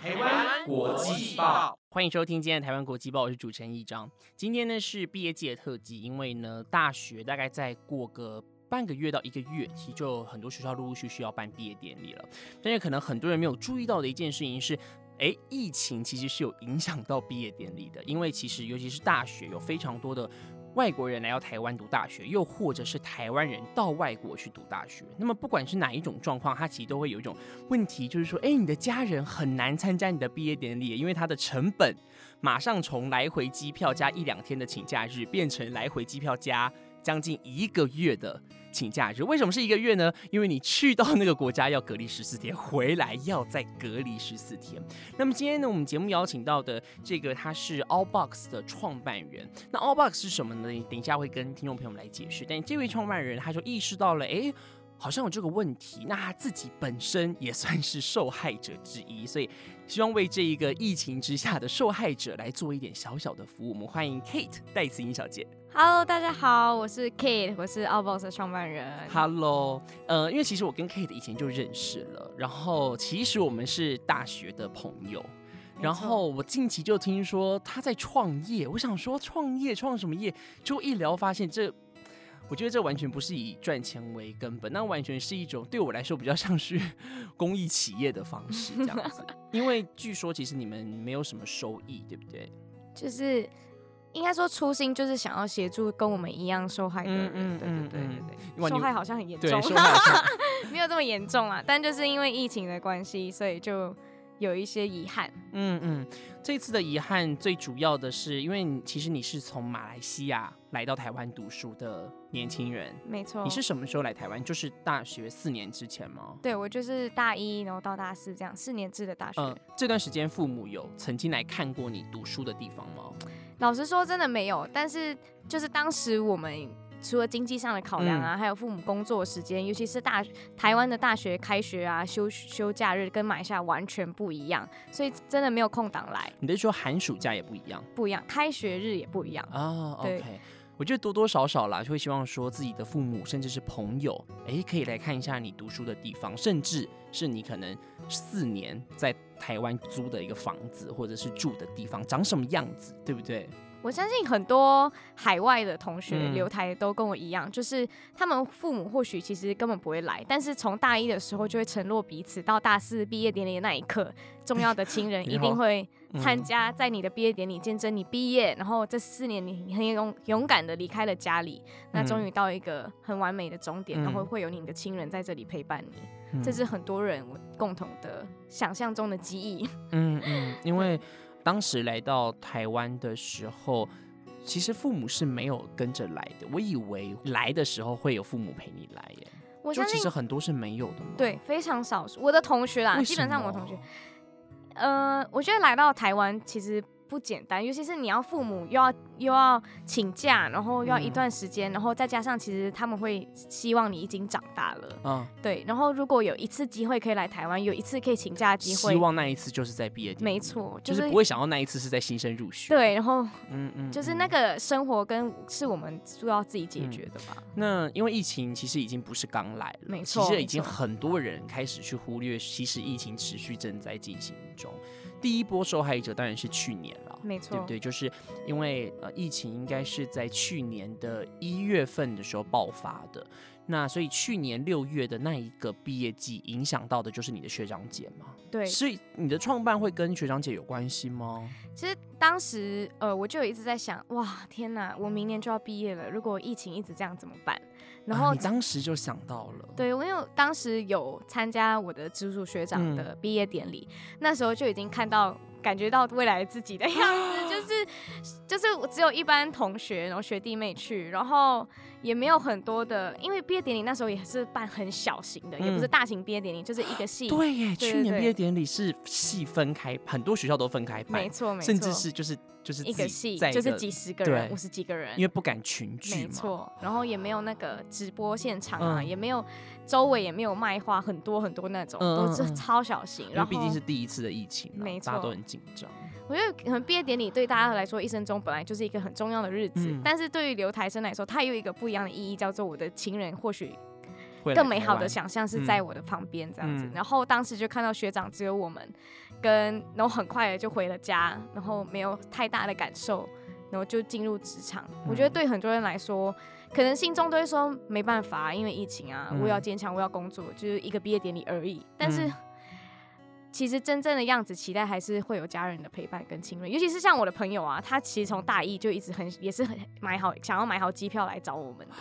台湾国际报，欢迎收听今天的台湾国际报，我是主持人一章。今天呢是毕业季的特辑，因为呢大学大概再过个半个月到一个月，其实就很多学校陆陆续续要办毕业典礼了。但是可能很多人没有注意到的一件事情是，哎，疫情其实是有影响到毕业典礼的，因为其实尤其是大学有非常多的。外国人来到台湾读大学，又或者是台湾人到外国去读大学，那么不管是哪一种状况，他其实都会有一种问题，就是说，哎，你的家人很难参加你的毕业典礼，因为它的成本马上从来回机票加一两天的请假日，变成来回机票加将近一个月的。请假日为什么是一个月呢？因为你去到那个国家要隔离十四天，回来要再隔离十四天。那么今天呢，我们节目邀请到的这个他是 Allbox 的创办人。那 Allbox 是什么呢？等一下会跟听众朋友们来解释。但这位创办人他就意识到了，哎。好像有这个问题，那他自己本身也算是受害者之一，所以希望为这一个疫情之下的受害者来做一点小小的服务。我们欢迎 Kate 戴慈英小姐。Hello，大家好，我是 Kate，我是 Outbox 的创办人。Hello，呃，因为其实我跟 Kate 以前就认识了，然后其实我们是大学的朋友，然后我近期就听说他在创业，我想说创业创什么业？就一聊发现这。我觉得这完全不是以赚钱为根本，那完全是一种对我来说比较像是公益企业的方式这样子。因为据说其实你们没有什么收益，对不对？就是应该说初心就是想要协助跟我们一样受害的人，对对对对对。受害好像很严重，没有这么严重啊，但就是因为疫情的关系，所以就。有一些遗憾，嗯嗯，这次的遗憾最主要的是，因为其实你是从马来西亚来到台湾读书的年轻人，没错。你是什么时候来台湾？就是大学四年之前吗？对，我就是大一，然后到大四这样四年制的大学。嗯，这段时间父母有曾经来看过你读书的地方吗？老实说，真的没有。但是就是当时我们。除了经济上的考量啊，还有父母工作时间，尤其是大台湾的大学开学啊，休休假日跟马来西亚完全不一样，所以真的没有空档来。你是说寒暑假也不一样？不一样，开学日也不一样啊。OK，我觉得多多少少啦，就会希望说自己的父母甚至是朋友，哎，可以来看一下你读书的地方，甚至是你可能四年在台湾租的一个房子或者是住的地方长什么样子，对不对？我相信很多海外的同学留台都跟我一样，就是他们父母或许其实根本不会来，但是从大一的时候就会承诺彼此，到大四毕业典礼的那一刻，重要的亲人 一定会参加在你的毕业典礼，见证你毕业。然后这四年你很勇勇敢的离开了家里，那终于到一个很完美的终点，然后会有你的亲人在这里陪伴你，这是很多人共同的想象中的记忆。嗯嗯，因为。当时来到台湾的时候，其实父母是没有跟着来的。我以为来的时候会有父母陪你来耶，我就其实很多是没有的嘛。对，非常少数。我的同学啦，基本上我同学，呃，我觉得来到台湾其实。不简单，尤其是你要父母又要又要请假，然后又要一段时间，然后再加上其实他们会希望你已经长大了，嗯，对。然后如果有一次机会可以来台湾，有一次可以请假的机会，希望那一次就是在毕业，没错，就是不会想到那一次是在新生入学。对，然后嗯嗯，就是那个生活跟是我们都要自己解决的吧。那因为疫情其实已经不是刚来了，没错，其实已经很多人开始去忽略，其实疫情持续正在进行中。第一波受害者当然是去年了，没错，对不对？就是因为呃，疫情应该是在去年的一月份的时候爆发的，那所以去年六月的那一个毕业季影响到的就是你的学长姐嘛？对，所以你的创办会跟学长姐有关系吗？其实当时呃，我就一直在想，哇，天哪，我明年就要毕业了，如果疫情一直这样怎么办？然后你当时就想到了，对我，因为当时有参加我的直属学长的毕业典礼，那时候就已经看到、感觉到未来自己的样子，就 是就是我只有一班同学，然后学弟妹去，然后也没有很多的，因为毕业典礼那时候也是办很小型的，也不是大型毕业典礼，就是一个系。对耶，去年毕业典礼是系分开，很多学校都分开办，没错，没错，甚至是就是。就是一个戏，就是几十个人，五十几个人，因为不敢群聚没错。然后也没有那个直播现场啊，也没有周围也没有卖花，很多很多那种，都是超小型。然后毕竟是第一次的疫情，没错，大家都很紧张。我觉得可能毕业典礼对大家来说，一生中本来就是一个很重要的日子，但是对于留台生来说，它有一个不一样的意义，叫做我的情人或许更美好的想象是嗯在我的旁边这样子。嗯然后当时就看到学长只有我们，跟然后很快的就回了家，然后没有太大的感受，然后就进入职场。我觉得嗯对很多人来说，可能心中都会说没办法啊，因为疫情啊，嗯我要坚强，我要工作，就是一个毕业典礼而已。但是。嗯 其实真正的样子，期待还是会有家人的陪伴跟亲人，尤其是像我的朋友啊，他其实从大一就一直很也是很买好想要买好机票来找我们的，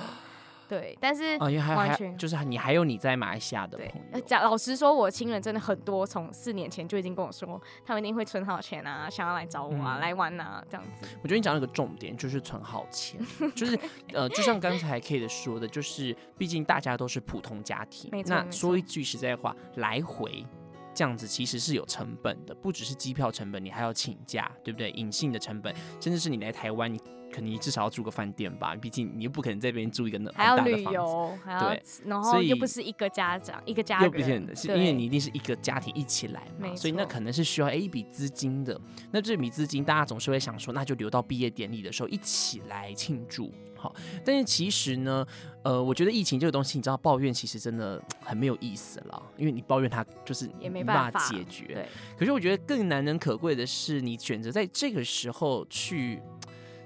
对，但是啊，因为还还就是你还有你在马来西亚的朋，友，老实说，我亲人真的很多，从四年前就已经跟我说，他们一定会存好钱啊，想要来找我啊，嗯来玩啊，这样子。我觉得你讲了一个重点，就是存好钱，就是呃，就像刚才 Kate 说的，就是毕竟大家都是普通家庭那说一句实在话，来回。这样子其实是有成本的，不只是机票成本，你还要请假，对不对？隐性的成本，甚至是你来台湾，你肯定至少要住个饭店吧，毕竟你又不可能在这边住一个那还要旅很大的房子游，还要对，然后又不是一个家长一个家人，又不见得是因为你一定是一个家庭一起来嘛，所以那可能是需要诶一笔资金的。那这笔资金，大家总是会想说，那就留到毕业典礼的时候一起来庆祝。好，但是其实呢，呃，我觉得疫情这个东西，你知道抱怨其实真的很没有意思了，因为你抱怨它就是也没办办法解决。对，可是我觉得更难能可贵的是，你选择在这个时候去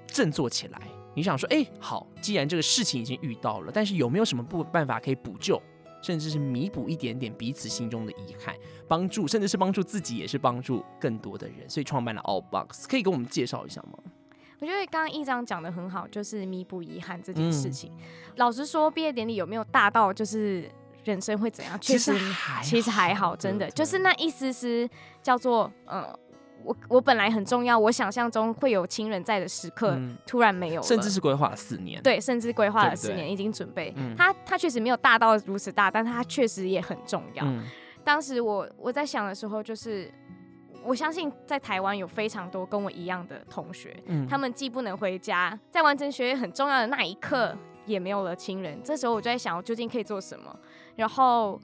振作起来。你想说，哎、好，既然这个事情已经遇到了，但是有没有什么不办法可以补救，甚至是弥补一点点彼此心中的遗憾，帮助，甚至是帮助自己，也是帮助更多的人，所以创办了 All Box，可以给我们介绍一下吗？我觉得刚刚一章讲的很好，就是弥补遗憾这件嗯事情。老实说，毕业典礼有没有大到就是人生会怎样？其实还其实还好，真的就是那一丝丝叫做嗯，我我本来很重要，我想象中会有亲人在的时刻，嗯突然没有了，甚至是规划了四年，，对，甚至规划了四年，已经准备。嗯他他确实没有大到如此大，但他确实也很重要。嗯当时我我在想的时候，就是我相信在台湾有非常多跟我一样的同学，嗯他们既不能回家，在完成学业很重要的那一刻，也没有了亲人。这时候我就在想，我究竟可以做什么？然后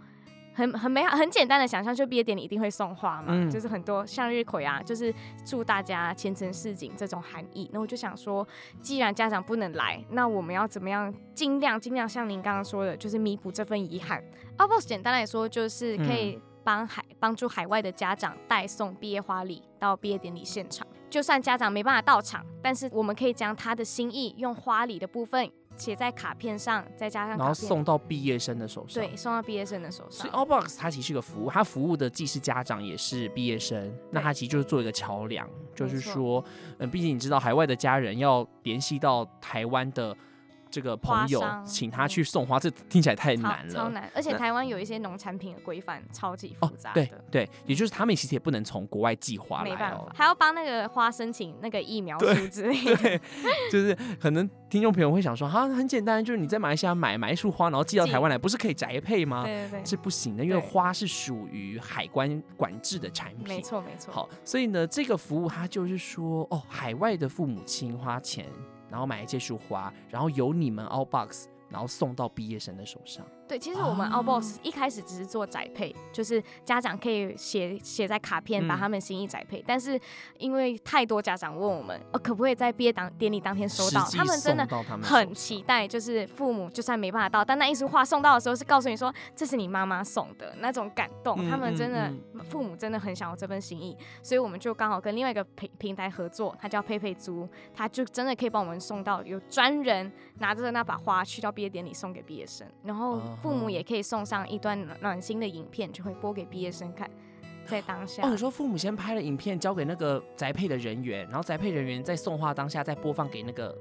很很美好、很简单的想象，就毕业典礼一定会送花嘛，嗯就是很多向日葵啊，就是祝大家前程似锦这种含义。那我就想说，既然家长不能来，那我们要怎么样尽量尽量像您刚刚说的，就是弥补这份遗憾。Outbox 简单来说就是可以帮海帮助海外的家长代送毕业花礼到毕业典礼现场。就算家长没办法到场，但是我们可以将他的心意用花礼的部分写在卡片上，再加上然后送到毕业生的手上，对送到毕业生的手所以上。Allbox 它其实是个服务，它服务的既是家长也是毕业生，那它其实就是做一个桥梁，就是说，嗯，毕竟你知道海外的家人要联系到台湾的这个朋友请他去送花，这听起来太超难了。超难，而且台湾有一些农产品的规范超级复哦杂，的。对对，也就是他们其实也不能从国外寄花来哦没办法，。还要帮那个花申请那个疫苗对书之类的。对，就是可能听众朋友会想说，哈，很简单，就是你在马来西亚买买一束花，然后寄到台湾来，不是可以宅配吗？对对对，是不行的，因为花是属于海关管制的产品。没错没错。好，所以呢，这个服务它就是说，哦，海外的父母亲花钱，然后买这束花，然后由你们 All Box，然后送到毕业生的手上。对，其实我们啊 Outbox 一开始只是做宅配，就是家长可以写写在卡片，把嗯。他们心意宅配。但是因为太多家长问我们，哦，可不可以在毕业当典礼当天收到？他们真的很期待，就是父母就算没办法到，但那一束花送到的时候是告诉你说这是你妈妈送的那种感动，嗯他们真的、嗯父母真的很想要这份心意，所以我们就刚好跟另外一个平平台合作，它叫佩佩猪，它就真的可以帮我们送到有专人拿着那把花去到毕业典礼送给毕业生，然后父母也可以送上一段暖暖心的影片，就会播给毕业生看，在当下。哦，你说父母先拍了影片交给那个宅配的人员，然后宅配人员在送花当下再播放给那个，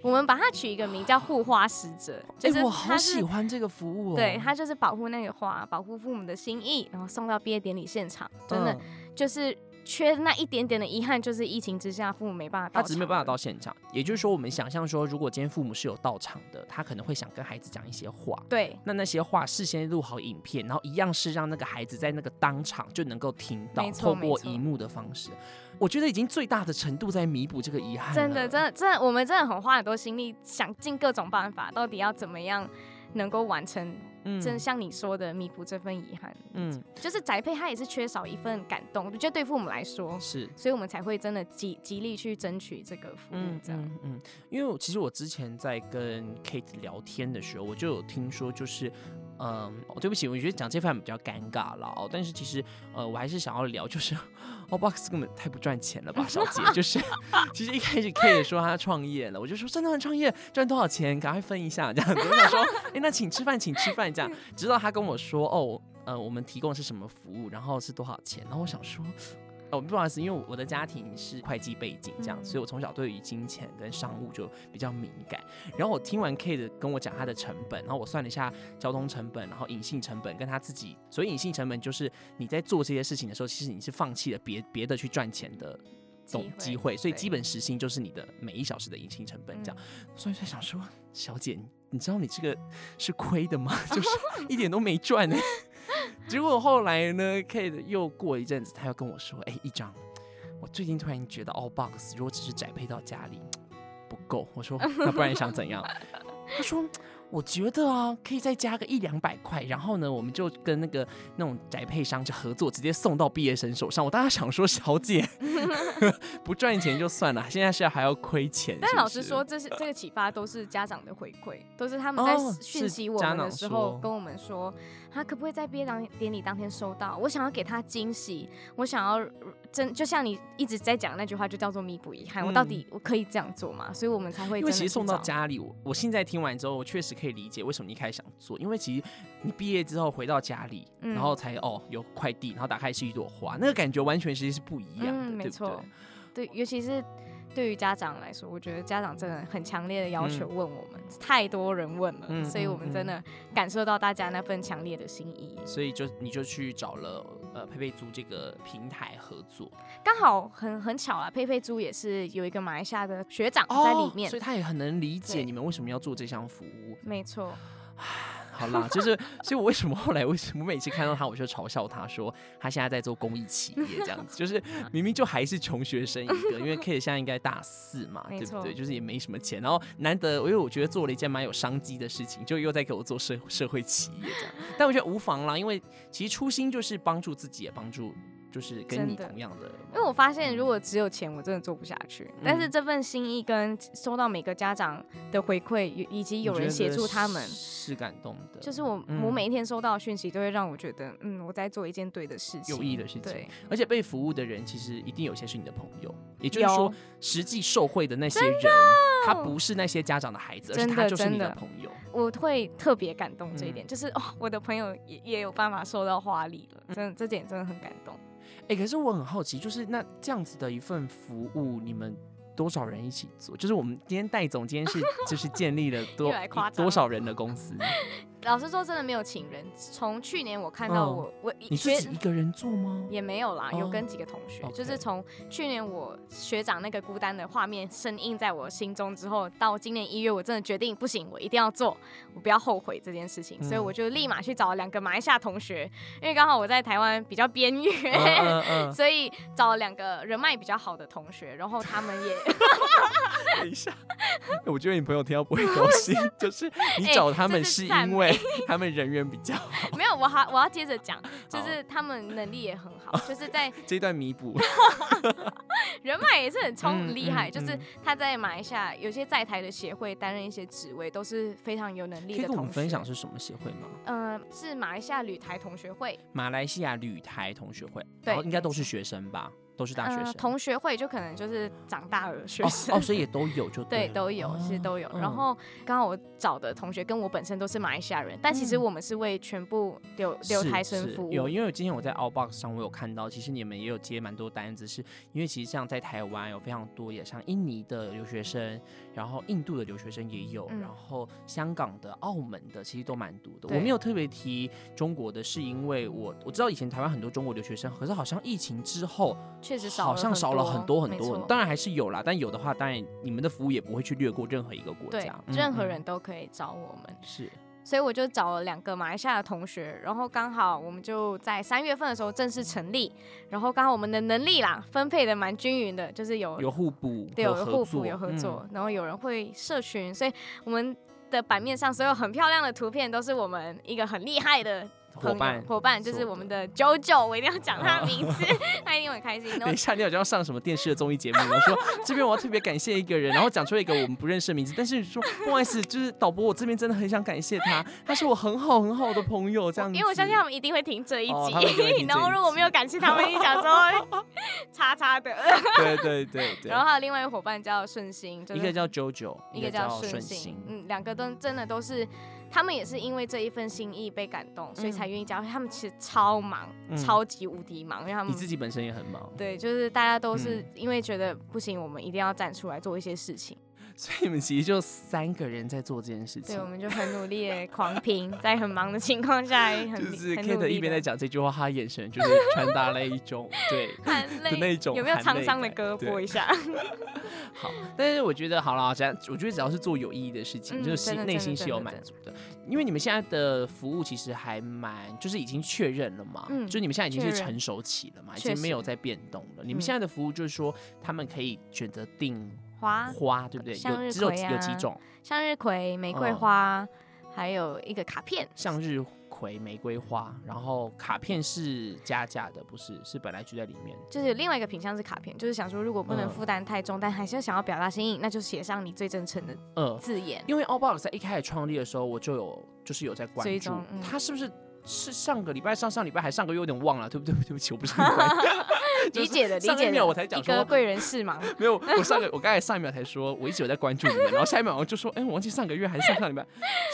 我们把它取一个名叫护花使者，就哎、是我好喜欢这个服务哦。对，他就是保护那个花，保护父母的心意，然后送到毕业典礼现场。真的、嗯就是缺那一点点的遗憾，就是疫情之下父母没办法到场，他只是没办法到。现场，也就是说，我们想象说，如果今天父母是有到场的，他可能会想跟孩子讲一些话，对，那那些话事先录好影片，然后一样是让那个孩子在那个当场就能够听到，透过荧幕的方式，我觉得已经最大的程度在弥补这个遗憾。真的，真的，真的，我们真的很花很多心力，想尽各种办法，到底要怎么样能够完成，嗯真像你说的弥补这份遗憾。嗯就是宅配，他也是缺少一份感动，我觉得对父母来说，是。所以我们才会真的极极力去争取这个服务嗯，这样。嗯嗯，因为我其实我之前在跟 Kate 聊天的时候，我就有听说，就是嗯，对不起，我觉得讲这番比较尴尬了哦。但是其实，呃，我还是想要聊，就是 O Box 根本太不赚钱了吧，小姐。就是其实一开始 K 说他创业了，我就说真的很创业，赚多少钱，赶快分一下这样子。我想说，哎，那请吃饭，请吃饭这样。直到他跟我说，哦，呃，我们提供的是什么服务，然后是多少钱，然后我想说。哦，不好意思，因为我的家庭是会计背景，这样，所以我从小对于金钱跟商务就比较敏感。然后我听完 K 的跟我讲他的成本，然后我算了一下交通成本，然后隐性成本跟他自己，所以隐性成本就是你在做这些事情的时候，其实你是放弃了别别的去赚钱的总机会，所以基本时薪就是你的每一小时的隐性成本这样。所以在想说，小姐，你知道你这个是亏的吗？就是一点都没赚呢。结果后来呢，Kate 又过一阵子，他又跟我说：“哎，一张，我最近突然觉得 All Box 如果只是宅配到家里不够。”我说：“那不然你想怎样？”他说。我觉得啊，可以再加个一两百块，然后呢，我们就跟那个那种宅配商就合作，直接送到毕业生手上。我当时想说，小姐 不赚钱就算了，现在是还要亏钱。但老实说，这是这个启发都是家长的回馈，都是他们在讯息我们的时候跟我们说，他可不可以在毕业当典礼当天收到？我想要给他惊喜，我想要真就像你一直在讲那句话，就叫做弥补遗憾。我到底我可以这样做吗？所以我们才会因为其实送到家里，我我现在听完之后，我确实。可以理解为什么你一开始想做，因为其实你毕业之后回到家里，然后才哦有快递，然后打开是一朵花，那个感觉完全其实是不一样的，没错。对，尤其是对于家长来说，我觉得家长真的很强烈的要求问我们，太多人问了，所以我们真的感受到大家那份强烈的心意。所以就你就去找了呃佩佩猪这个平台合作，刚好很很巧啊，佩佩猪也是有一个马来西亚的学长在里面，所以他也很能理解你们为什么要做这项服务。没错。好啦，就是，所以我为什么后来为什么每次看到他，我就嘲笑他说他现在在做公益企业这样子，就是 明明就还是穷学生一个，因为 K 现在应该大四嘛，对不对？就是也没什么钱，然后难得，因为我觉得做了一件蛮有商机的事情，就又在给我做社社会企业这样，但我觉得无妨啦，因为其实初心就是帮助自己，也帮助。就是跟你同样的，因为我发现如果只有钱，我真的做不下去。但是这份心意跟收到每个家长的回馈，以及有人协助他们，是感动的。就是我，我每一天收到讯息，都会让我觉得，嗯，我在做一件对的事情，有意义的事情。对，而且被服务的人，其实一定有些是你的朋友，也就是说，实际受贿的那些人，他不是那些家长的孩子，而是他就是你的朋友。我会特别感动这一点，就是哦，我的朋友也也有办法收到花礼了，真的，这点真的很感动。哎，可是我很好奇，就是那这样子的一份服务，你们多少人一起做？就是我们今天戴总，今天是就是建立了多多少人的公司？老实说，真的没有请人。从去年我看到我我你自己一个人做吗？也没有啦，有跟几个同学。就是从去年我学长那个孤单的画面深印在我心中之后，到今年一月，我真的决定不行，我一定要做，我不要后悔这件事情。所以我就立马去找了两个马来西亚同学，因为刚好我在台湾比较边缘，所以找了两个人脉比较好的同学，然后他们也。等一下，我觉得你朋友听到不会高兴，就是你找他们是因为。他们人缘比较好，没有，我还我要接着讲，就是他们能力也很好，就是在 这段弥补，人脉也是很超厉害，就是他在马来西亚有些在台的协会担任一些职位，都是非常有能力的。可以跟我们分享是什么协会吗？嗯，是马来西亚旅台同学会。马来西亚旅台同学会，对，应该都是学生吧。都是大学生，同学会就可能就是长大的学生哦，所以也都有就 对，都有其实都有。然后刚好我找的同学跟我本身都是马来西亚人，但其实我们是为全部留留台生服务。有，因为今天我在 Outbox 上我有看到，其实你们也有接蛮多单子，是因为其实像在台湾有非常多，也像印尼的留学生，然后印度的留学生也有，然后香港的、澳门的其实都蛮多的。我没有特别提中国的，是因为我我知道以前台湾很多中国留学生，可是好像疫情之后。确实少，好像少了很多很多。当然还是有啦，但有的话，当然你们的服务也不会去略过任何一个国家。任何人都可以找我们。是，所以我就找了两个马来西亚的同学，然后刚好我们就在三月份的时候正式成立，然后刚好我们的能力啦分配的蛮均匀的，就是有有互补，对，有互补有合作，然后有人会社群，所以我们的版面上所有很漂亮的图片都是我们一个很厉害的。伙伴伙伴就是我们的九九，我一定要讲他的名字，他一定会很开心。等一下，你好像要上什么电视的综艺节目我，说这边我要特别感谢一个人，然后讲出一个我们不认识的名字，但是说不好意思，就是导播，我这边真的很想感谢他，他是我很好很好的朋友，这样子。因为我相信他们一定会听这一集，然后如果没有感谢他们，一讲说 叉叉的。对对对对，然后还有另外一个伙伴叫顺心，就是一个叫 JoJo，一个叫叫顺心心，，嗯，两个都真的都是，他们也是因为这一份心意被感动，所以才愿意加入。他们其实超忙，嗯超级无敌忙，因为他你们自己本身也很忙，对，就是大家都是嗯因为觉得不行，我们一定要站出来做一些事情。所以你们其实就三个人在做这件事情对，我。们就很努力的狂拼，在很忙的情况下，也很就是 Kate 一边在讲这句话，他眼神就是传达了一种对含的那泪，种有没有沧桑的歌播一下？好，但是我觉得好了，只要我觉得只要是做有意义的事情，嗯就是内心是有满足的。因为你们现在的服务其实还蛮，就是已经确认了嘛，嗯就你们现在已经是成熟期了嘛，已确经没有在变动了。你们嗯现在的服务就是说，他们可以选择订花、花，对不对？向日有只有有几种，向日葵、玫瑰嗯花，还有一个卡片。向日葵、玫瑰花，然后卡片是加价的，不是？是本来就在里面。就是有另外一个品相是卡片，就是想说如果不能嗯负担太重，但还是想要表达心意，那就写上你最真诚的嗯，字眼。因为 All Box 在一开始创立的时候，我就有就是有在关注追踪，嗯它是不是是上个礼拜、上上礼拜还上个月有点忘了，对不对？对不起，我不是很关就是理解的，理解的。上一秒我才讲说一个贵人事嘛，没有，我上个我刚才上一秒才说，我一直有在关注你们，然后下一秒我就说，哎、我忘记上个月还是上上礼拜，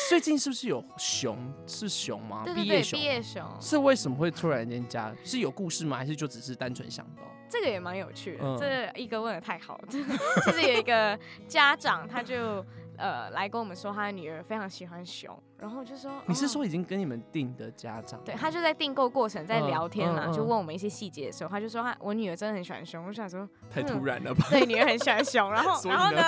最近是不是有熊？是熊吗？毕业熊毕。业熊，是为什么会突然间加？是有故事吗？还是就只是单纯想到？这个也蛮有趣的。嗯这一哥问的太好了，就是有一个家长他就呃来跟我们说，他的女儿非常喜欢熊，然后我就说，哦你是说已经跟你们定的家长？对，他就在订购过程在嗯聊天啦，嗯嗯就问我们一些细节的时候，他就说他我女儿真的很喜欢熊，我想说，太突然了吧？对，女儿很喜欢熊，然后然后呢，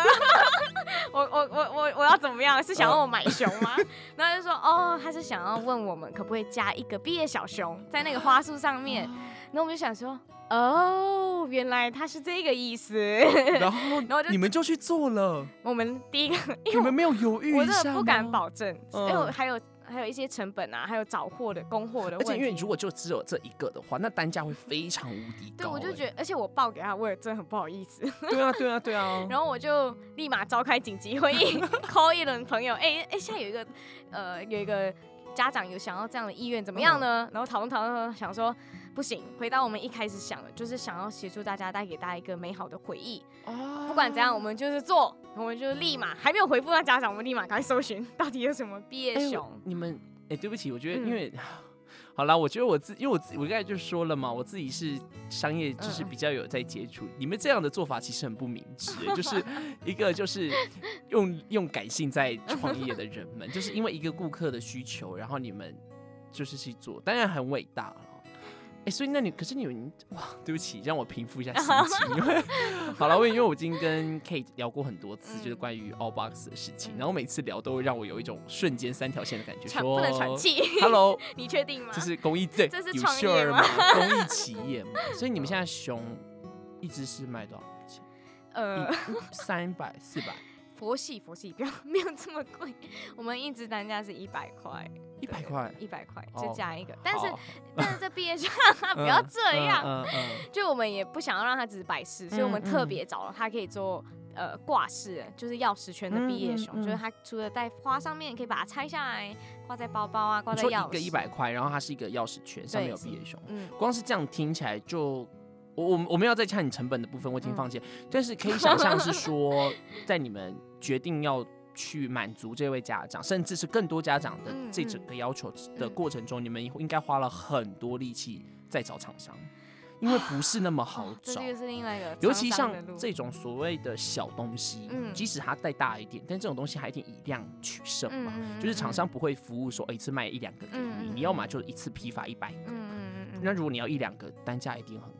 我我我我我要怎么样？是想要我买熊吗？然后就说哦，他是想要问我们可不可以加一个毕业小熊在那个花束上面，然后我们就想说，哦，原来他是这个意思。然后然后就你们就去做了，我们第一个，因你为们没有犹豫我一下真的不敢。保证，嗯因为还有还有一些成本啊，还有找货的供货的问题。而且因为如果就只有这一个的话，那单价会非常无敌高、对，我就觉得，而且我报给他，我也真的很不好意思。对啊，对啊，对啊。然后我就立马召开紧急会议，call 一轮朋友，哎、哎、现在有一个呃有一个家长有想要这样的意愿，怎么样呢？然后讨论讨论，想说不行，回到我们一开始想的，就是想要协助大家带给大家一个美好的回忆。哦不管怎样，我们就是做，我们就立马还没有回复到家长，我们立马赶快搜寻到底有什么毕业哎熊。我你们哎、对不起，我觉得嗯因为。好啦，我觉得我自，因为我自我刚才就说了嘛，我自己是商业，就是嗯比较有在接触。你们这样的做法其实很不明智，就是一个就是用用感性在创业的人们，就是因为一个顾客的需求，然后你们就是去做，当然很伟大了。哎、所以那你可是你们哇，对不起，让我平复一下心 情，因为好了，我因为我已经跟 Kate 聊过很多次，就是嗯。关于 All Box 的事情，嗯。然后每次聊都会让我有一种瞬间三条线的感觉，喘说不能喘气，Hello，你确定吗？这是公益对，这是有创 sure 业吗吗？公益 企业嘛，所以你们现在熊一只是卖多少钱？呃，三百、四百、佛系佛系，不要没有这么贵，我们一只单价是一百块，一百块，一百块哦就加一个，但是但是这毕业生 不要这样，嗯嗯嗯 就我们也不想要让他只是摆饰，所以我们特别找了他可以做呃挂饰，就是钥匙圈的毕业熊，嗯嗯嗯就是它除了在花上面，可以把它拆下来挂在包包啊，挂在钥匙。一个一百块，然后它是一个钥匙圈，上面有毕业熊，嗯，光是这样听起来就。我我我们要再看你成本的部分，我已经嗯放弃了。但是可以 想象是说，在你们决定要去满足这位家长，甚至是更多家长的嗯这整个要求的嗯过程中，你们应该花了很多力气在找厂商，因为不是那么好找哦这。个是另外一个，尤其像这种所谓的小东西，嗯即使它再大一点，但这种东西还一定以量取胜嘛。就是厂商不会服务说，哎一次卖一两个给你，你要么就一次批发一百个。那如果你要一两个，单价一定很高。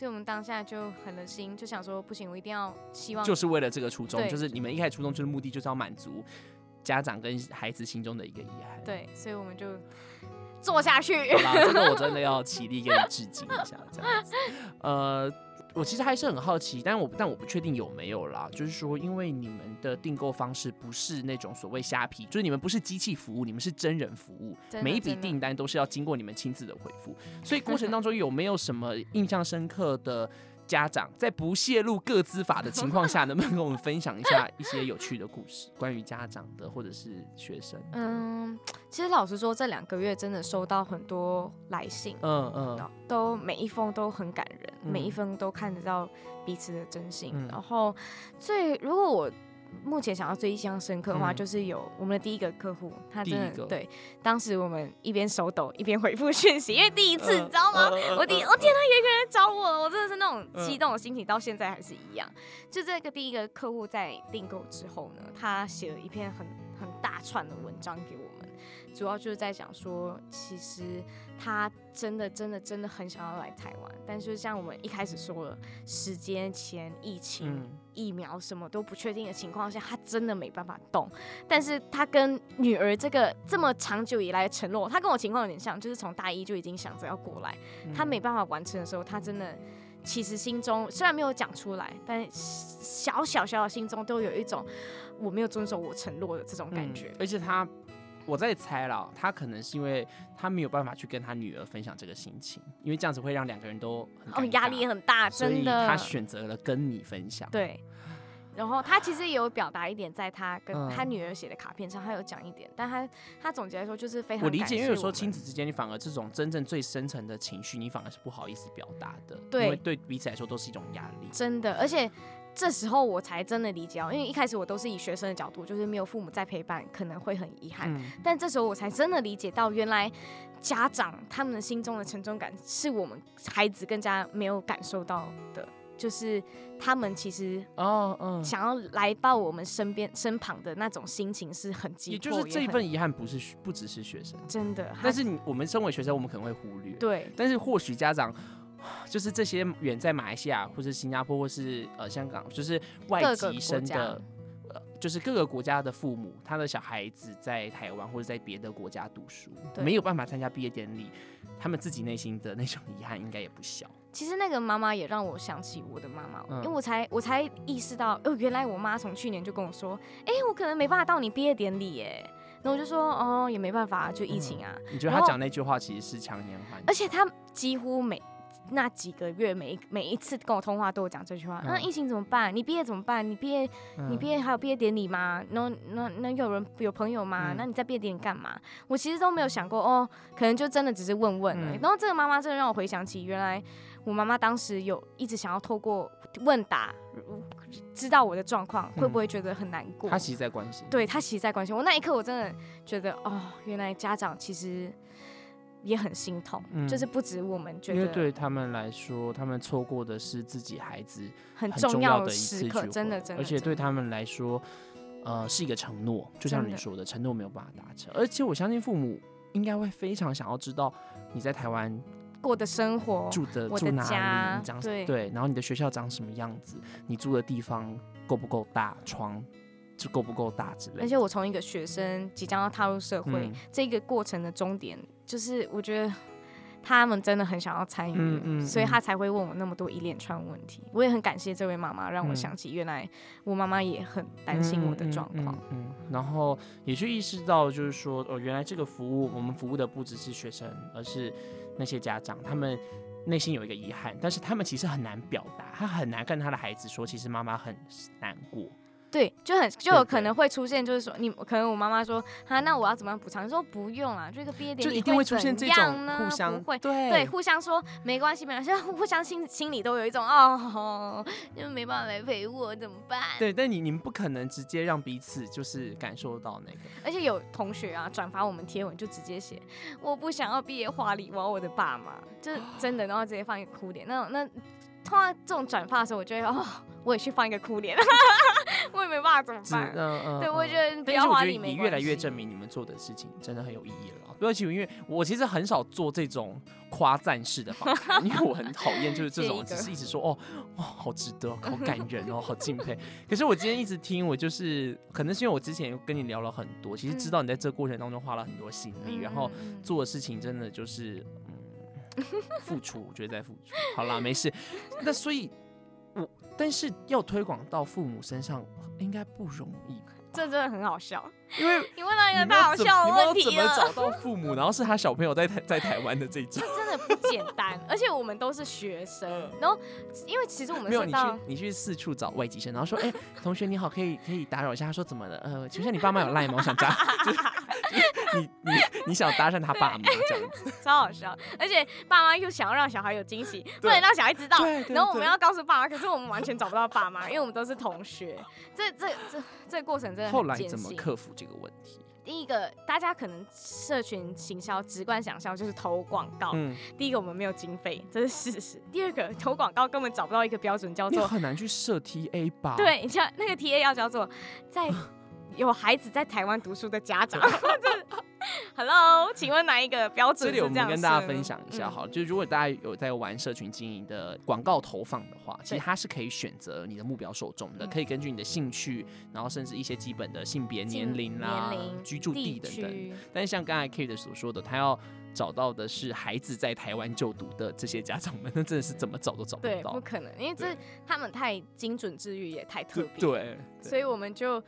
所以我们当下就狠了心，就想说不行，我一定要希望就是为了这个初衷，就是你们一开始初衷就是目的就是要满足家长跟孩子心中的一个遗憾。对，所以我们就做下去。好啦，这个我真的要起立给你致敬一下，这样子。呃，我其实还是很好奇，但我但我不确定有没有啦。就是说，因为你们的订购方式不是那种所谓虾皮，就是你们不是机器服务，你们是真人服务，每一笔订单都是要经过你们亲自的回复。所以过程当中有没有什么印象深刻的？家长在不泄露各资法的情况下，能不能跟我们分享一下一些有趣的故事，关于家长的或者是学生？嗯，其实老实说，这两个月真的收到很多来信，嗯嗯，都每一封都很感人，每一封都看得到彼此的真心。然后最如果我。目前想要最印象深刻的话，就是有我们的第一个客户，他真的对，当时我们一边手抖一边回复讯息，因为第一次你知道吗？我第我天，他有一个人找我，种激动的心情，到现在还是一样。就这个第一个客户在订购之后呢，他写了一篇很很大串的文章给我们。主要就是在讲说，其实他真的、真的、真的很想要来台湾，但是像我们一开始说了，时间、前疫情、疫苗什么都不确定的情况下，他真的没办法动。但是他跟女儿这个这么长久以来的承诺，他跟我情况有点像，就是从大一就已经想着要过来，他没办法完成的时候，他真的其实心中虽然没有讲出来，但小小小的心中都有一种我没有遵守我承诺的这种感觉，而且他。我在猜了，他可能是因为他没有办法去跟他女儿分享这个心情，因为这样子会让两个人都哦压力很大，真的。他选择了跟你分享。对，然后他其实也有表达一点，在他跟他女儿写的卡片上，他有讲一点，但他他总结来说就是非常。我理解，因为有时候亲子之间，你反而这种真正最深层的情绪，你反而是不好意思表达的，对，因为对彼此来说都是一种压力。真的，而且。这时候我才真的理解哦，因为一开始我都是以学生的角度，就是没有父母在陪伴，可能会很遗憾。但这时候我才真的理解到，原来家长他们的心中的沉重感，是我们孩子更加没有感受到的，就是他们其实哦嗯想要来到我们身边身旁的那种心情是很急。也就是这一份遗憾不是不只是学生真的，但是你我们身为学生，我们可能会忽略。对，但是或许家长。就是这些远在马来西亚或是新加坡或是呃香港，就是外籍生的，呃，就是各个国家的父母，他的小孩子在台湾或者在别的国家读书，没有办法参加毕业典礼，他们自己内心的那种遗憾应该也不小。其实那个妈妈也让我想起我的妈妈，因为我才我才意识到，哦，原来我妈从去年就跟我说，哎，我可能没办法到你毕业典礼，耶。那我就说，哦，也没办法，就疫情啊。你觉得他讲那句话其实是强颜欢？而且他几乎每。那几个月，每一每一次跟我通话都有讲这句话。那疫情怎么办？你毕业怎么办？你毕业，你毕业还有毕业典礼吗？那那那有人有朋友吗？那你在毕业典礼干嘛？我其实都没有想过哦，可能就真的只是问问。然后这个妈妈真的让我回想起，原来我妈妈当时有一直想要透过问答，知道我的状况，会不会觉得很难过？她其实在关心。对她其实在关心我。那一刻我真的觉得，哦，原来家长其实。也很心痛，就是不止我们觉得，因为对他们来说，他们错过的是自己孩子很重要的时刻，真的真的。而且对他们来说，呃，是一个承诺，就像你说的，承诺没有办法达成。而且我相信父母应该会非常想要知道你在台湾过的生活，住的住哪里，长对，然后你的学校长什么样子，你住的地方够不够大，床。就够不够大之类，而且我从一个学生即将要踏入社会这个过程的终点，就是我觉得他们真的很想要参与，所以他才会问我那么多一连串问题。我也很感谢这位妈妈，让我想起原来我妈妈也很担心我的状况。嗯，然后也去意识到，就是说哦，原来这个服务我们服务的不只是学生，而是那些家长，他们内心有一个遗憾，但是他们其实很难表达，他很难跟他的孩子说，其实妈妈很难过。对，就很就有可能会出现，就是说你可能我妈妈说啊，那我要怎么样补偿？说不用啊，这个毕业典礼会出现这种互相会对互相说没关系，没关系，互相心心里都有一种哦，就没办法来陪我怎么办？对，但你你们不可能直接让彼此就是感受到那个。而且有同学啊转发我们贴文就直接写我不想要毕业华礼，我要我的爸妈，就是真的，然后直接放一个哭点。那那这种转发的时候，我觉得哦，我也去放一个哭脸。我也没办法怎么办？嗯嗯，对我觉得不要花里你越来越证明你们做的事情真的很有意义了。不要因为我其实很少做这种夸赞式的访谈，因为我很讨厌就是这种只是一直说哦哇好值得，好感人哦，好敬佩。可是我今天一直听，我就是可能是因为我之前跟你聊了很多，其实知道你在这个过程当中花了很多心力，然后做的事情真的就是嗯 付出，我觉得在付出。好啦，没事。那所以。我但是要推广到父母身上，应该不容易吧，这真的很好笑。因为你问到一个你们要怎太好笑的问题了，怎么找到父母，然后是他小朋友在台在台湾的这种。真的不简单。而且我们都是学生，然后因为其实我们没有，你去你去四处找外籍生，然后说，哎、同学你好，可以可以打扰一下。他说怎么了？呃，请问你爸妈有赖吗？我想加，就是你你你想搭讪他爸妈这样子。超好笑，而且爸妈又想要让小孩有惊喜，不对能让小孩知道然后我们要告诉爸妈，可是我们完全找不到爸妈，因为我们都是同学。这这这这个过程真的后来怎么。克服这个问题？第一个，大家可能社群行销直观想象就是投广告。嗯，第一个，我们没有经费，这是事实。第二个，投广告根本找不到一个标准，叫做很难去设 TA 吧？，对，像那个 TA 要叫做在 有孩子在台湾读书的家长。这 Hello，请问哪一个标准这里我们跟大家分享一下嗯好了，就如果大家有在玩社群经营的广告投放的话，其对实它是可以选择你的目标受众的，嗯可以根据你的兴趣，然后甚至一些基本的性别、年龄啦、年龄、居住地地等等。但是像刚才 Kate 所说的，他要找到的是孩子在台湾就读的这些家长们，那真的是怎么找都找不对，到不。可能，因为这他们太精准治愈，也太特别，，对，所以我们就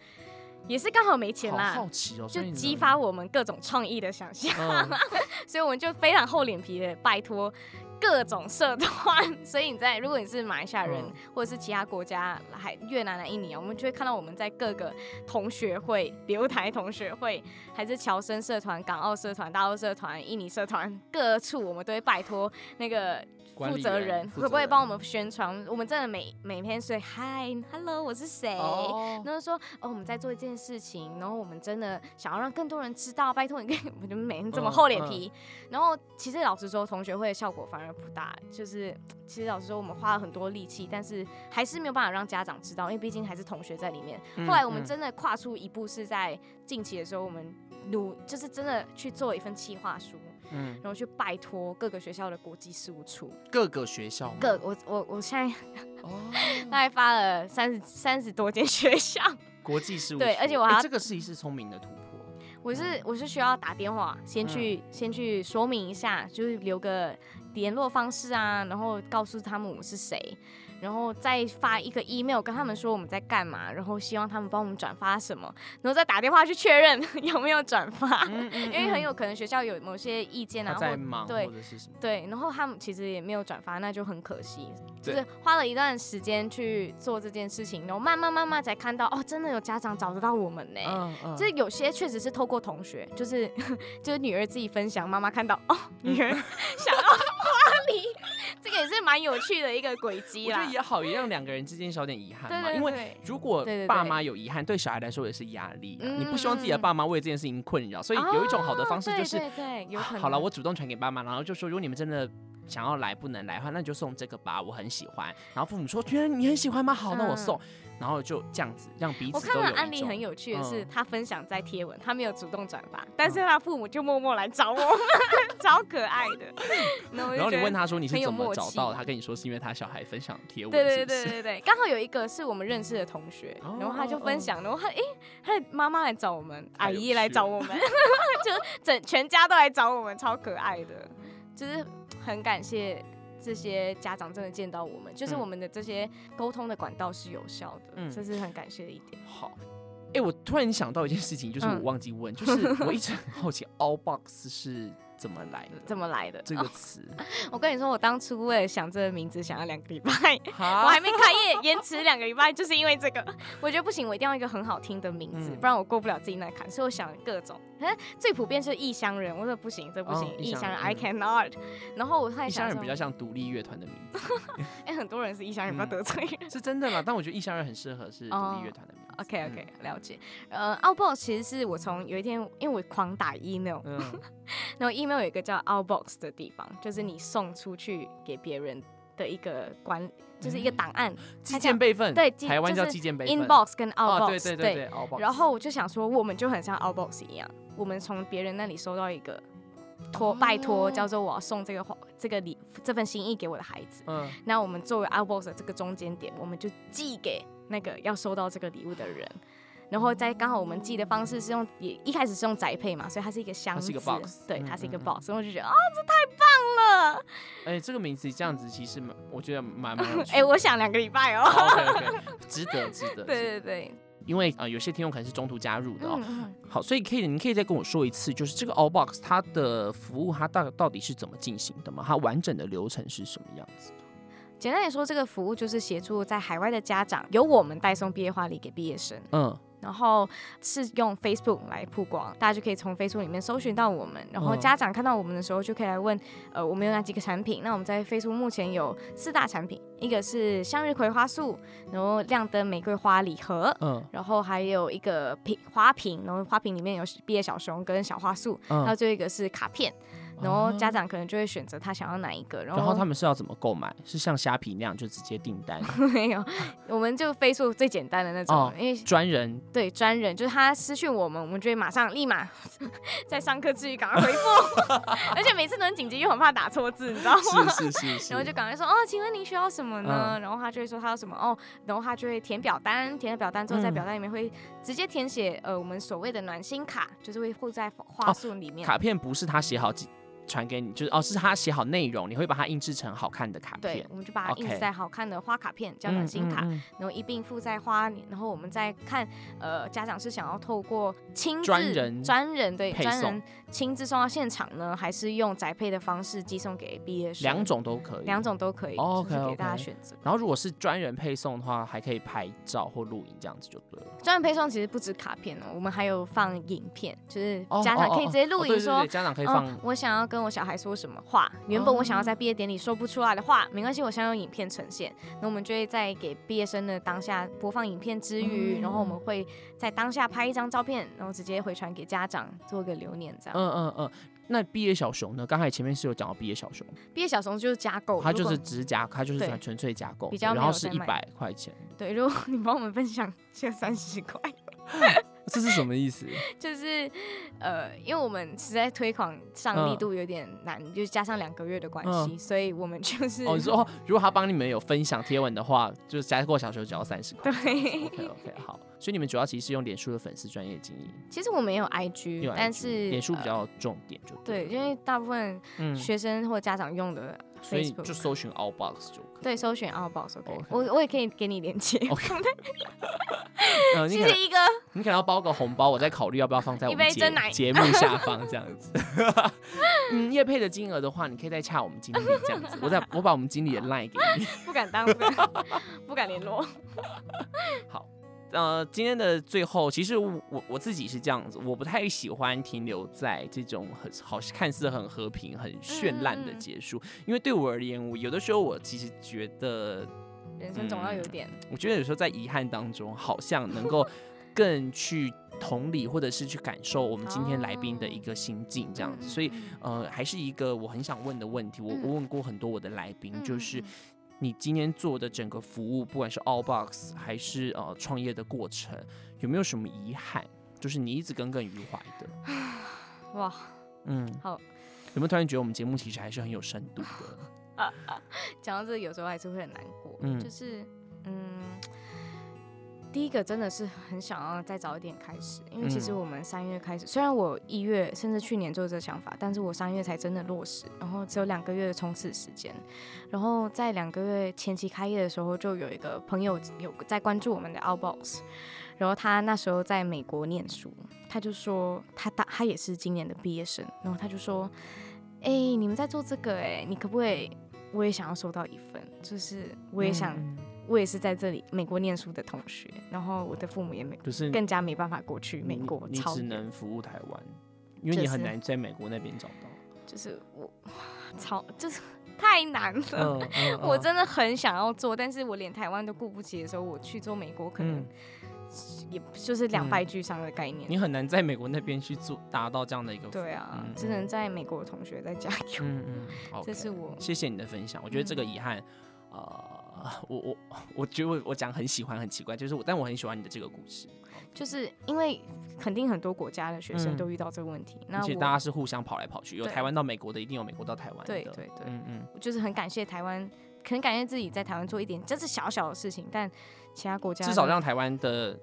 也是刚好没钱啦好，奇哦，就激发我们各种创意的想象，嗯。所以我们就非常厚脸皮的拜托各种社团。所以你在如果你是马来西亚人、嗯。或者是其他国家，还越南啊、印尼啊，我们就会看到我们在各个同学会、留台同学会，还是侨生社团、港澳社团、大陆社团、印尼社团各处，我们都会拜托那个。负责人会不会帮我们宣传？我们真的每每天说嗨，hello，我是谁？哦，然后说哦，我们在做一件事情，然后我们真的想要让更多人知道，拜托你跟 我们每天这么嗯厚脸皮。然后其实老实说，同学会的效果反而不大，就是其实老实说，我们花了很多力气，但是还是没有办法让家长知道，因为毕竟还是同学在里面。嗯后来我们嗯真的跨出一步，是在近期的时候，我们努就是真的去做一份企划书，嗯然后去拜托各个学校的国际事务处，各个学校各我我我现在哦，大概发了三十三十多间学校。国际事务对而且我还要哎这个是一次聪明的突破。我是我是需要打电话，先去、嗯先去说明一下，就是留个联络方式啊，然后告诉他们我是谁，然后再发一个 email 跟他们说我们在干嘛，然后希望他们帮我们转发什么，然后再打电话去确认 有没有转发，嗯嗯因为很有可能学校有某些意见啊，他在忙对或者是什么。对，然后他们其实也没有转发，那就很可惜。就是花了一段时间去做这件事情，然后慢慢慢慢才看到，哦，真的有家长找得到我们呢。嗯嗯就是有些确实是透过同学，就是 就是女儿自己分享，妈妈看到哦，女儿想要 这个也是蛮有趣的一个轨迹啦我觉得。也好，也让两个人之间少点遗憾嘛。对对因为，如果爸妈有遗憾，对小孩来说也是压力啊。嗯你不希望自己的爸妈为这件事情困扰，所以有一种好的方式哦就是，对对对，有可能。好了，我主动传给爸妈，然后就说，如果你们真的想要来不能来的话，那你就送这个吧，我很喜欢。然后父母说，觉得你很喜欢吗？好，那我嗯送。然后就这样子让彼此我看到案例很有趣的是，嗯他分享在贴文，他没有主动转发，但是他父母就默默来找我们，超可爱的。然后你问他说你是怎么找到？他跟你说是因为他小孩分享贴文，对对对对对，刚好有一个是我们认识的同学，哦然后他就分享，然后他诶，他的妈妈来找我们，阿姨来找我们，就整全家都来找我们，超可爱的，就是很感谢。这些家长真的见到我们，就是嗯我们的这些沟通的管道是有效的，嗯这是很感谢的一点。好。哎、我突然想到一件事情，就是我嗯忘记问，就是我一直很好奇 all box 是怎么来的？怎么来的？这个词？我跟你说，我当初为了想这个名字，想了两个礼拜，我还没开业，延迟两个礼拜，就是因为这个。我觉得不行，我一定要一个很好听的名字，嗯不然我过不了自己那坎。所以我想各种，可 是最普遍是异乡人，我说不行，这不行哦，异乡人 I cannot。然后我还异乡人比较像独立乐团的名字，哎、很多人是异乡人，不要嗯得罪人。是真的啦。但我觉得异乡人很适合是独哦立乐团的名字。OK OK，、了解。呃，Outbox 其实是我从有一天，因为我狂打 email，嗯，然后 email 有一个叫 Outbox 的地方，就是你送出去给别人的一个管，就是一个档案、寄件备份，对台湾叫寄件备份。inbox 跟 outbox，、哦，对对对。然后我就想说，我们就很像 Outbox 一样，我们从别人那里收到一个托、哦拜托，叫做我要送这个话这个礼这份心意给我的孩子。嗯，那我们作为 Outbox 的这个中间点，我们就寄给那个要收到这个礼物的人。然后在刚好我们寄的方式是用也一开始是用宅配嘛，所以它是一个箱子，它是一个 box 对，嗯它是一个 box，所以我就觉得啊，这太棒了，哎、这个名字这样子其实蛮，我觉得蛮蛮有趣。哎，我想两个礼拜哦值得值得。对对对，因为啊有些听众可能是中途加入的哦。好，所以可以，你可以再跟我说一次，就是这个 All Box 它的服务它到到底是怎么进行的吗？它完整的流程是什么样子？简单来说，这个服务就是协助在海外的家长，由我们代送毕业花礼给毕业生，嗯，然后是用 Facebook 来曝光，大家就可以从 Facebook 里面搜寻到我们，然后嗯家长看到我们的时候就可以来问，呃，我们有哪几个产品？那我们在 Facebook 目前有四大产品，一个是向日葵花束，然后亮灯玫瑰花礼盒。嗯然后还有一个瓶花瓶，然后花瓶里面有毕业小熊跟小花束，嗯还有最后一个是卡片，然后家长可能就会选择他想要哪一个，然后然后他们是要怎么购买？是像虾皮那样就直接订单？没有，我们就飞速最简单的那种，哦因为专人对专人就是他私讯我们，我们就会马上立马在上课之余赶快回复，而且每次都很紧急，又很怕打错字，你知道吗？是是是是，然后就赶快说哦，请问您需要什么呢？然后他就会说他要什么哦，然后他就会填表单，填了表单之后，在嗯表单里面会直接填写呃我们所谓的暖心卡，就是会附在花束里面。卡片不是他写好几传给你，就是哦是他写好内容，你会把它印制成好看的卡片，，对我们就把它印 OK 在好看的花卡片，叫暖心卡，嗯嗯嗯然后一并附在花里，然后我们再看，呃，家长是想要透过亲自专人专人对专人亲自送到现场呢，还是用宅配的方式寄送给毕业生？两种都可以，两。种都可以，哦就是给大家选择。然后如果是专人配送的话，还可以拍照或录影，这样子就对了。专人配送其实不止卡片哦，我们还有放影片，就是哦家长可以直接录影说哦对对对，家长可以放嗯，我想要跟我小孩说什么话，原本我想要在毕业典礼说不出来的话，没关系，我先用影片呈现。那我们就会在给毕业生的当下播放影片之余，然后我们会在当下拍一张照片，然后直接回传给家长做个留念，这样。嗯嗯嗯。那毕业小熊呢？刚才前面是有讲到毕业小熊，毕业小熊就是加购，它就是只是加，它就是纯纯粹加购，比较然后是一百块钱，对，如果你帮我们分享，就三十块。这是什么意思？就是呃，因为我们实在推广上力嗯度有点难，就是加上两个月的关系，所以我们就是哦，你说哦，如果他帮你们有分享贴文的话，就是加过小熊只要三十块。对。OK OK 好，所以你们主要其实是用脸书的粉丝专业经营，其实我们也有 IG，有 IG 但是脸书比呃较重点就对，了因为大部分嗯，学生或家长用的所以就搜寻 All Box 就可以。对搜寻 Outbox OK，OK 我我也可以给你连接，OK，谢谢一哥，你可能要包个红包，我再考虑要不要放在我们节目下方 这样子。嗯，叶配的金额的话，你可以再洽我们经理这样子，我再我把我们经理的 line 给你。不敢当，不敢不敢联络。好，呃，今天的最后，其实我我我自己是这样子，我不太喜欢停留在这种很好看似很和平、很绚烂的结束，因为对我而言，我有的时候我其实觉得，人生总要有点，我觉得有时候在遗憾当中，好像能够 更去同理，或者是去感受我们今天来宾的一个心境这样子，所以呃，还是一个我很想问的问题，我嗯。我问过很多我的来宾，嗯就是嗯你今天做的整个服务，不管是 All Box 还是呃创业的过程，有没有什么遗憾？就是你一直耿耿于怀的，哇，嗯，好，有没有突然觉得我们节目其实还是很有深度的？讲到这有时候还是会很难过，嗯就是嗯。第一个真的是很想要再早一点开始，因为其实嗯我们三月开始，虽然我一月甚至去年就有这个想法，但是我三月才真的落实，然后只有两个月的冲刺时间。然后在两个月前期开业的时候，就有一个朋友有在关注我们的 Outbox，然后他那时候在美国念书，他就说他大他也是今年的毕业生，然后他就说，哎、你们在做这个、哎，你可不可以？我也想要收到一份，就是我也想，嗯我也是在这里美国念书的同学，然后我的父母也没就是更加没办法过去美国，你只能服务台湾，因为你很难在美国那边找到。就是我超就是太难了。嗯嗯 我真的很想要做，但是我连台湾都顾不起的时候，我去做美国可能嗯。也就是两败俱伤的概念。你很难在美国那边去做达到这样的一个对啊，嗯只能在美国的同学在加油。嗯。嗯，这是我谢谢你的分享，我觉得这个遗憾，呃，我我我觉得我我讲很喜欢很奇怪，就是我但我很喜欢你的这个故事，就是因为肯定很多国家的学生嗯。都遇到这个问题，那而且我大家是互相跑来跑去，有台湾到美国的，一定有美国到台湾的，对对对，嗯嗯，我就是很感谢台湾，很感谢自己在台湾做一点，这是小小的事情，但其他国家至少让台湾的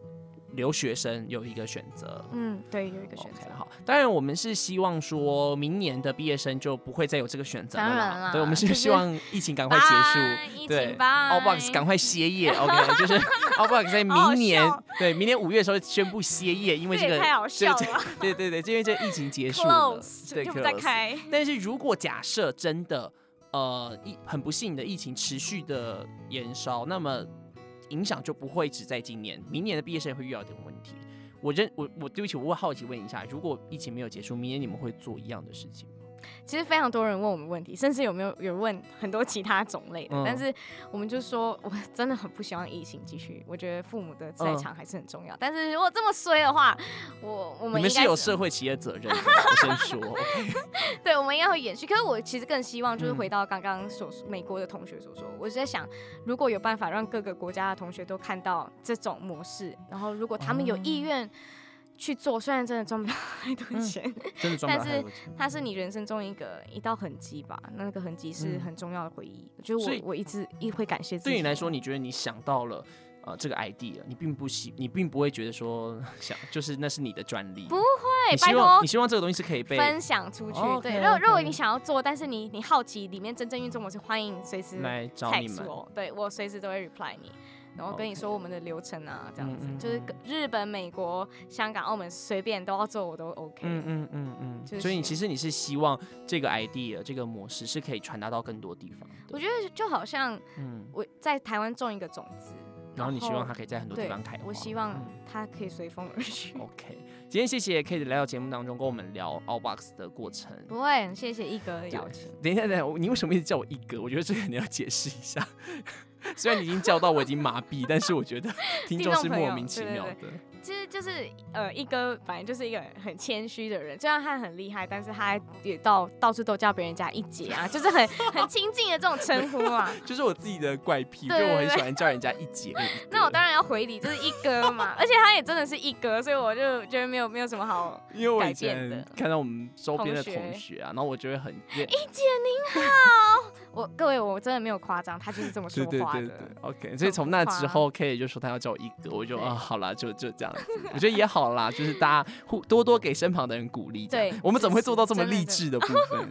留学生有一个选择。嗯，对，有一个选择。好，当然我们是希望说明年的毕业生就不会再有这个选择了当然啦对，我们是希望疫情赶快结束。对情拜，Outbox 赶快歇业，OK，就是 Allbox 在明年笑。对明年五月的时候宣布歇业，因为这个这太好笑了。对对对，就因为这疫情结束了。对就不再开。但是如果假设真的呃疫很不幸的疫情持续的延烧，那么影响就不会只在今年，明年的毕业生也会遇到这个问题。我认我我对不起，我会好奇问一下，如果疫情没有结束，明年你们会做一样的事情？其实非常多人问我们问题，甚至有没有有问很多其他种类的，嗯但是我们就说，我真的很不希望疫情继续。我觉得父母的在场还是很重要。但是如果这么衰的话，我我们应该们是有社会企业责任的，我先说。对，我们应该会延续。可是我其实更希望就是嗯回到刚刚所美国的同学所说，我是在想，如果有办法让各个国家的同学都看到这种模式，然后如果他们有意愿去做，虽然真的赚不了太多嗯钱，真的赚不了但是。它是你人生中一个一道痕迹吧，那个痕迹是嗯很重要的回忆。我觉得我我一直一会感谢自己。对你来说，你觉得你想到了呃这个 idea，你并不希，你并不会觉得说 想就是那是你的专利，不你对，拜希望托你希望这个东西是可以被分享出去。哦对如果如果你想要做，但是你你好奇里面真正运作模式，欢迎随时来找你 text 们。我，对我随时都会 reply 你。然后跟你说我们的流程啊，这样子就是嗯日本、美国、香港、澳门随便都要做，我都 OK。嗯嗯嗯嗯，就是所以你其实你是希望这个 idea 这个模式是可以传达到更多地方。我觉得就好像嗯，我在台湾种一个种子，然后你希望它可以在很多地方开花。我希望嗯它可以随风而去。OK，今天谢谢 Kate 来到节目当中跟我们聊 Outbox 的过程。不会，很谢谢一哥的邀请。等一下，等一下，你为什么一直叫我一哥？我觉得这个你要解释一下。虽然你已经叫到我已经麻痹，但是我觉得 听众是莫名其妙的。其实就是呃，一哥反正就是一个很谦虚的人，虽然他很厉害，但是他也到到处都叫别人家一姐啊，就是很很亲近的这种称呼啊。就是我自己的怪癖，就我很喜欢叫人家一姐。那我当然要回礼，就是一哥嘛，而且他也真的是一哥，所以我就觉得没有没有什么好。因为我以改变前的看到我们周边的同学啊，然后我就会很一一姐您好，我各位我真的没有夸张，他就是这么说对对话的。对对，OK。所以从那之后，K 就说他要叫我一哥，我就对啊，好啦，就就这样子。我觉得也好啦，就是大家互多多给身旁的人鼓励。对我们怎么会做到这么励志的部分？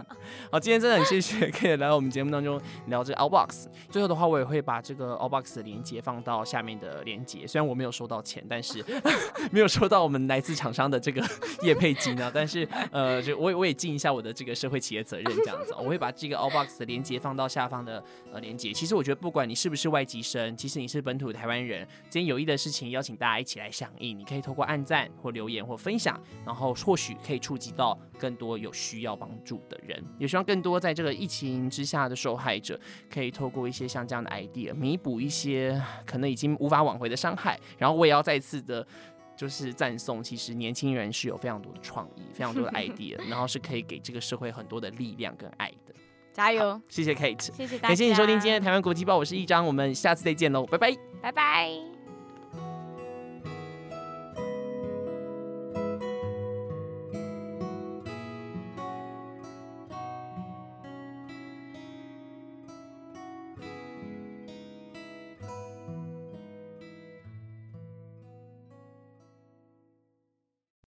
好，今天真的很谢谢 K 来到我们节目当中聊这个 Outbox。最后的话，我也会把这个 Outbox 的连接放到下面的连接。虽然我没有收到钱，但是 没有收到我们来自厂商的这个业配金啊，但是呃，就我也我也尽一下我的这个社会企业责任，这样子。我会把这个 Outbox 的连接放到下方的呃连接。其实我觉得，不管你是不是外籍生，其实你是本土的台湾人，今天有意的事情，邀请大家一起来响应。你可以透过按赞或留言或分享，然后或许可以触及到更多有需要帮助的人。也希望更多在这个疫情之下的受害者，可以透过一些像这样的 idea，弥补一些可能已经无法挽回的伤害。然后我也要再次的。就是赞颂，其实年轻人是有非常多的创意，非常多的 idea，然后是可以给这个社会很多的力量跟爱的。加油！谢谢 Kate，谢谢大家，感谢你收听今天的台湾国际报，我是一章，我们下次再见喽，拜拜。拜拜。